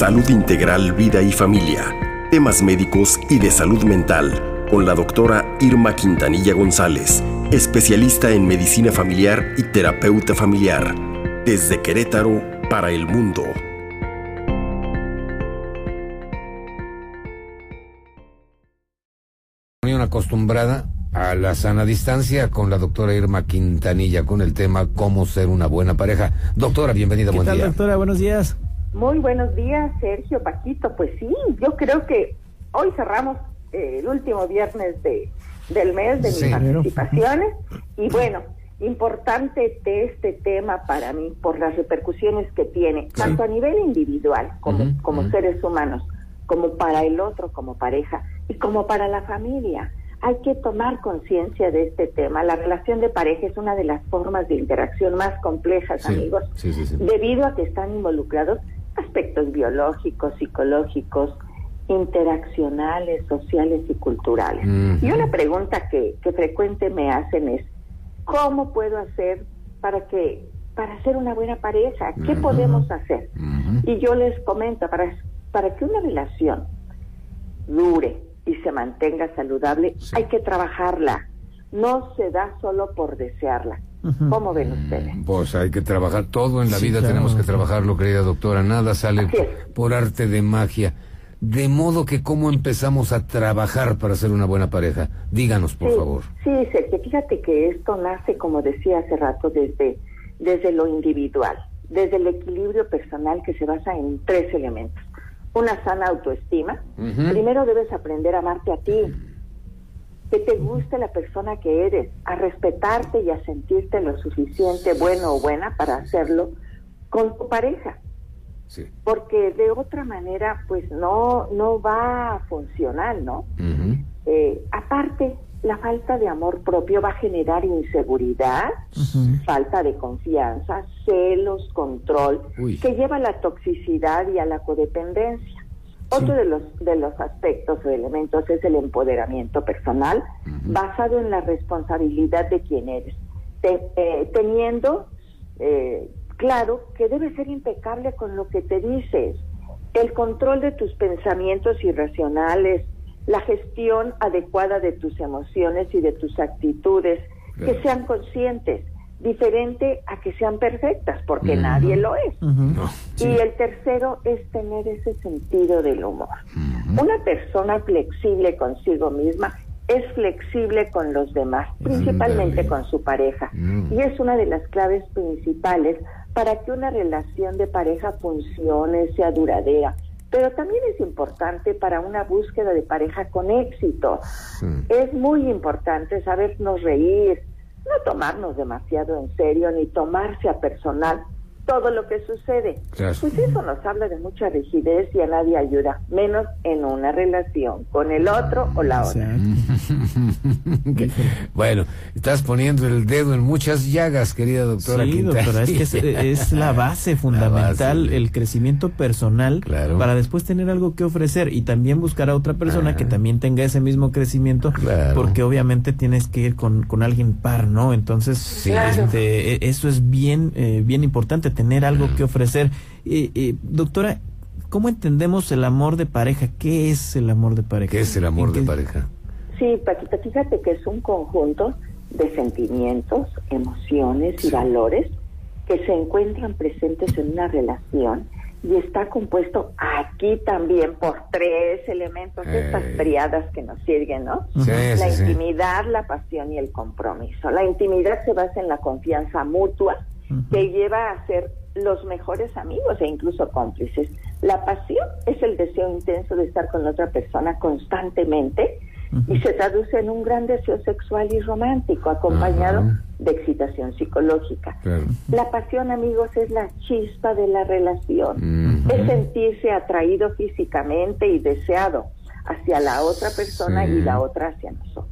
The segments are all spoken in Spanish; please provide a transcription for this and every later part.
Salud Integral, Vida y Familia. Temas médicos y de salud mental con la doctora Irma Quintanilla González, especialista en medicina familiar y terapeuta familiar. Desde Querétaro para el mundo. acostumbrada a la sana distancia con la doctora Irma Quintanilla con el tema cómo ser una buena pareja. Doctora, bienvenida, ¿Qué buen tal, día. doctora? Buenos días. Muy buenos días, Sergio, Paquito. Pues sí, yo creo que hoy cerramos eh, el último viernes de, del mes de Sí. mis participaciones y bueno, importante de este tema para mí por las repercusiones que tiene, tanto a nivel individual como, como seres humanos, como para el otro como pareja y como para la familia. Hay que tomar conciencia de este tema. La relación de pareja es una de las formas de interacción más complejas, Sí, amigos sí. debido a que están involucrados aspectos biológicos, psicológicos, interaccionales, sociales y culturales. Y una pregunta que, que frecuente me hacen es, ¿cómo puedo hacer para que para ser una buena pareja? ¿Qué podemos hacer? Y yo les comento, para, para que una relación dure y se mantenga saludable, Sí. hay que trabajarla. No se da solo por desearla. ¿Cómo ven ustedes? Pues hay que trabajar todo en la Sí, vida, claro. tenemos que trabajarlo, querida doctora. Nada sale por arte de magia. De modo que cómo empezamos a trabajar para ser una buena pareja. Díganos, por sí, favor. Sí, Sergio, fíjate que esto nace, como decía hace rato, desde, desde lo individual, desde el equilibrio personal que se basa en tres elementos. Una sana autoestima. Primero debes aprender a amarte a ti, que te guste la persona que eres, a respetarte y a sentirte lo suficiente bueno o buena para hacerlo con tu pareja Sí. porque de otra manera pues no no va a funcionar, ¿no? Eh, aparte, la falta de amor propio va a generar inseguridad, falta de confianza, celos, control, Uy. que lleva a la toxicidad y a la codependencia. Otro de los de los aspectos o elementos es el empoderamiento personal basado en la responsabilidad de quien eres, Te- eh, teniendo eh, claro que debes ser impecable con lo que te dices, el control de tus pensamientos irracionales, la gestión adecuada de tus emociones y de tus actitudes, Claro. que sean conscientes, diferente a que sean perfectas, porque nadie lo es. No. Y el tercero es tener ese sentido del humor. Una persona flexible consigo misma es flexible con los demás, principalmente con su pareja. Mm. Y es una de las claves principales para que una relación de pareja funcione, sea duradera. Pero también es importante para una búsqueda de pareja con éxito. Sí. Es muy importante sabernos reír, no tomarnos demasiado en serio ni tomarse a personal todo lo que sucede. Claro. Pues eso nos habla de mucha rigidez y a nadie ayuda, menos en una relación con el otro o la otra. Bueno, estás poniendo el dedo en muchas llagas, querida doctora Sí, doctora, es que es, es la base fundamental, base. el crecimiento personal, Claro. para después tener algo que ofrecer y también buscar a otra persona Ajá. que también tenga ese mismo crecimiento, Claro. porque obviamente tienes que ir con, con alguien par, ¿no? Entonces, Sí. Este, e- eso es bien, eh, bien importante, tener algo que ofrecer. Eh, eh, doctora, ¿cómo entendemos el amor de pareja? ¿Qué es el amor de pareja? ¿Qué es el amor ¿En de qué- pareja? Sí, Paquita, fíjate que es un conjunto de sentimientos, emociones y valores que se encuentran presentes en una relación y está compuesto aquí también por tres elementos, Eh. estas triadas que nos sirven, ¿no? Sí, la sí, sí. intimidad, la pasión y el compromiso. La intimidad se basa en la confianza mutua Que lleva a ser los mejores amigos e incluso cómplices. La pasión es el deseo intenso de estar con la otra persona constantemente y se traduce en un gran deseo sexual y romántico acompañado de excitación psicológica. Claro. La pasión, amigos, es la chispa de la relación. Es sentirse atraído físicamente y deseado hacia la otra persona Sí. y la otra hacia nosotros.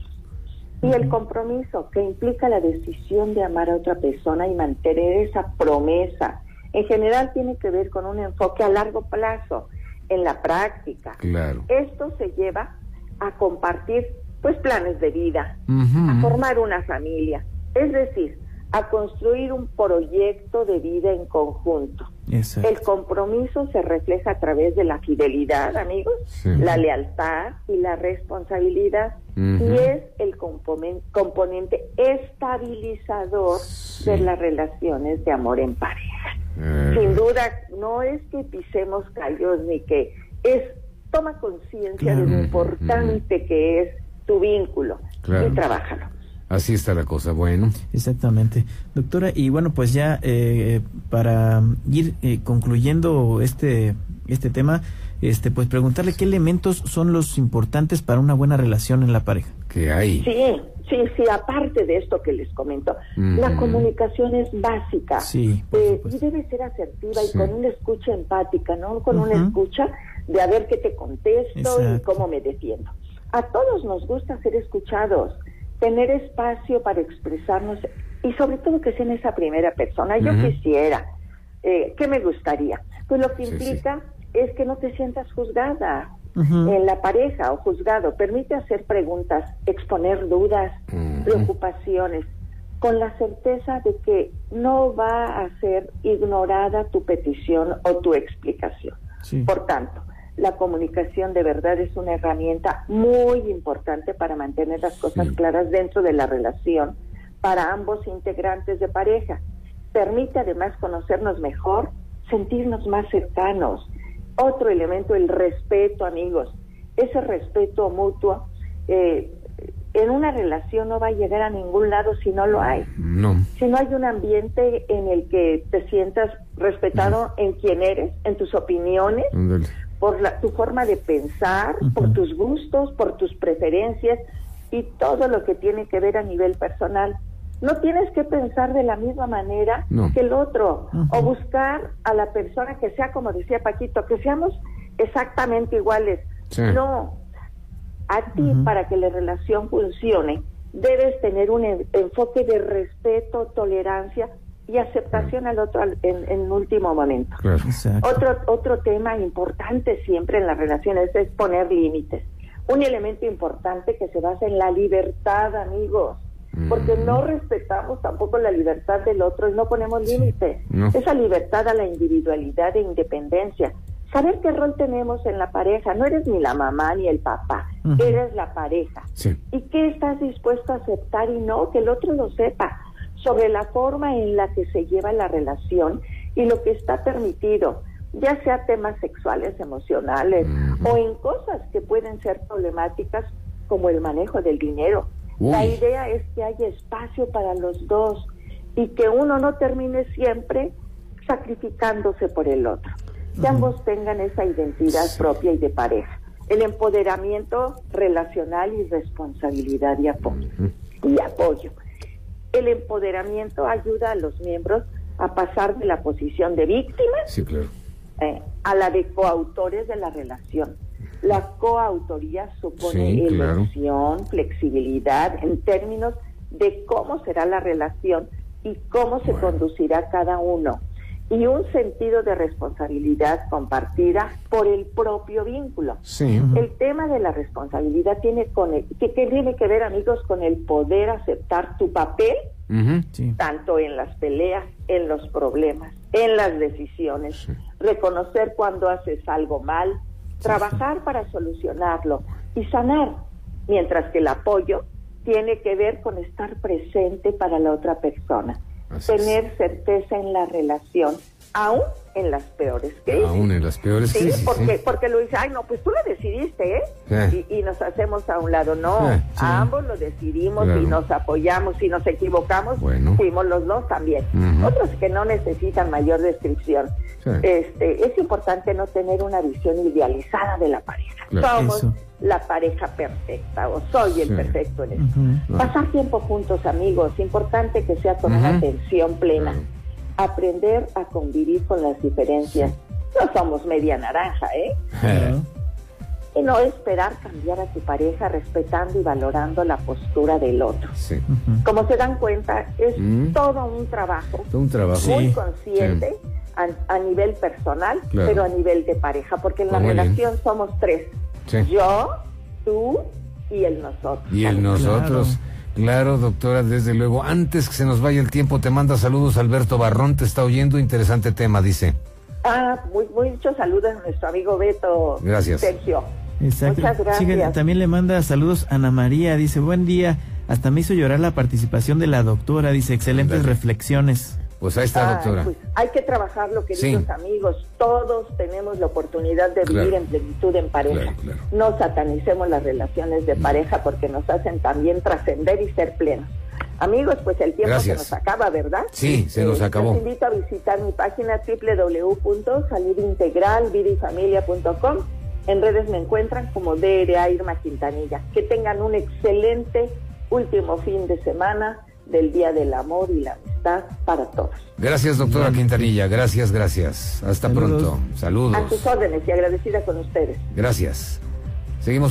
Y el compromiso, que implica la decisión de amar a otra persona y mantener esa promesa. En general tiene que ver con un enfoque a largo plazo, en la práctica. Claro. Esto se lleva a compartir pues planes de vida, a formar una familia, es decir, a construir un proyecto de vida en conjunto. Exacto. El compromiso se refleja a través de la fidelidad, amigos, Sí. la lealtad y la responsabilidad. Y es el componen- componente estabilizador Sí. de las relaciones de amor en pareja. Eh, Sin duda, no es que pisemos callos ni que es toma conciencia de lo importante que es tu vínculo Claro. y trabájalo. Así está la cosa. Bueno, Exactamente. Doctora, y bueno, pues ya eh, para ir eh, concluyendo este, este tema, este, pues preguntarle qué elementos son los importantes para una buena relación en la pareja. ¿qué hay? Sí, sí, sí, aparte de esto que les comento, la comunicación es básica. Sí, por Eh, y debe ser asertiva Sí. y con una escucha empática, no con una escucha de a ver qué te contesto y cómo me defiendo. A todos nos gusta ser escuchados, tener espacio para expresarnos y sobre todo que sea en esa primera persona. Yo quisiera, eh, ¿qué me gustaría? Pues lo que Sí, sí. implica es que no te sientas juzgada en la pareja o juzgado. Permite hacer preguntas, exponer dudas, preocupaciones, con la certeza de que no va a ser ignorada tu petición o tu explicación. Sí. Por tanto, la comunicación de verdad es una herramienta muy importante para mantener las cosas claras dentro de la relación para ambos integrantes de pareja. Permite además conocernos mejor, sentirnos más cercanos. Otro elemento, el respeto, amigos. Ese respeto mutuo eh, en una relación no va a llegar a ningún lado si no lo hay No. si no hay un ambiente en el que te sientas respetado en quien eres, en tus opiniones. Por la- tu forma de pensar, por tus gustos, por tus preferencias y todo lo que tiene que ver a nivel personal. No tienes que pensar de la misma manera No. que el otro o buscar a la persona que sea, como decía Paquito, que seamos exactamente iguales. Sí. No, a ti para que la relación funcione debes tener un en- enfoque de respeto, tolerancia y aceptación al otro al- en, en último momento. Claro. Exacto. Otro, otro tema importante siempre en las relaciones es poner límites. Un elemento importante que se basa en la libertad, amigos, porque Mm. no respetamos tampoco la libertad del otro y no ponemos límites. no. Esa libertad a la individualidad e independencia. Saber qué rol tenemos en la pareja. No eres ni la mamá ni el papá, eres la pareja. Sí. ¿Y qué estás dispuesto a aceptar y no? Que el otro lo sepa sobre la forma en la que se lleva la relación y lo que está permitido, ya sea temas sexuales, emocionales o en cosas que pueden ser problemáticas como el manejo del dinero. Uy. La idea es que haya espacio para los dos y que uno no termine siempre sacrificándose por el otro. Que ambos tengan esa identidad Sí. propia y de pareja. El empoderamiento relacional y responsabilidad y apoyo. Y apoyo. El empoderamiento ayuda a los miembros a pasar de la posición de víctimas Sí, claro. eh, a la de coautores de la relación. La coautoría supone Sí, claro. flexibilidad en términos de cómo será la relación y cómo se Bueno. conducirá cada uno. Y un sentido de responsabilidad compartida por el propio vínculo. Sí. El tema de la responsabilidad tiene, con el- que, que tiene que ver, amigos, con el poder aceptar tu papel. Sí. tanto en las peleas, en los problemas, en las decisiones, Sí. reconocer cuando haces algo mal, trabajar para solucionarlo y sanar, mientras que el apoyo tiene que ver con estar presente para la otra persona, Tener certeza en la relación, aún en las peores crisis. Aún en las peores Sí, crisis. porque, sí. porque lo dice, ay, no, pues tú lo decidiste, ¿eh? Sí. Y, y nos hacemos a un lado. No, Sí, sí. ambos lo decidimos Claro. y nos apoyamos. Si nos equivocamos, Bueno. fuimos los dos también. Otros que no necesitan mayor descripción. Sí. Este, es importante no tener una visión idealizada de la pareja. Claro. Somos Eso. la pareja perfecta o soy el Sí. perfecto en esto. Pasar tiempo juntos, amigos, importante que sea con una atención plena. Claro. Aprender a convivir con las diferencias. No somos media naranja, ¿eh? Claro. Y no esperar cambiar a tu pareja respetando y valorando la postura del otro. Sí. Como se dan cuenta, es Mm. todo un trabajo Todo un trabajo. Sí. muy consciente a, a nivel personal, Claro. pero a nivel de pareja, porque en la Muy bien. relación somos tres. Sí. Yo, tú y el nosotros. Y el nosotros. Claro, doctora, desde luego. Antes que se nos vaya el tiempo, te manda saludos Alberto Barrón, te está oyendo, interesante tema, dice. Ah, muy, muchos saludos a nuestro amigo Beto. Gracias. Sergio. Exacto. Muchas gracias. también le manda saludos a Ana María, dice, buen día, hasta me hizo llorar la participación de la doctora, dice, excelentes reflexiones. Pues ahí está, doctora. pues, hay que trabajarlo, queridos Sí. amigos. Todos tenemos la oportunidad de Claro. vivir en plenitud en pareja. Claro, claro. No satanicemos las relaciones de pareja porque nos hacen también trascender y ser plenos. Amigos, pues el tiempo Gracias. se nos acaba, ¿verdad? Sí, se nos Eh, acabó. Los invito a visitar mi página www.saludintegralvidayfamilia.com. En redes me encuentran como DRA Irma Quintanilla. Que tengan un excelente último fin de semana del Día del Amor y la Para todos. Gracias, doctora Quintanilla. Gracias, gracias. Hasta Saludos. pronto. Saludos. A sus órdenes y agradecida con ustedes. Gracias.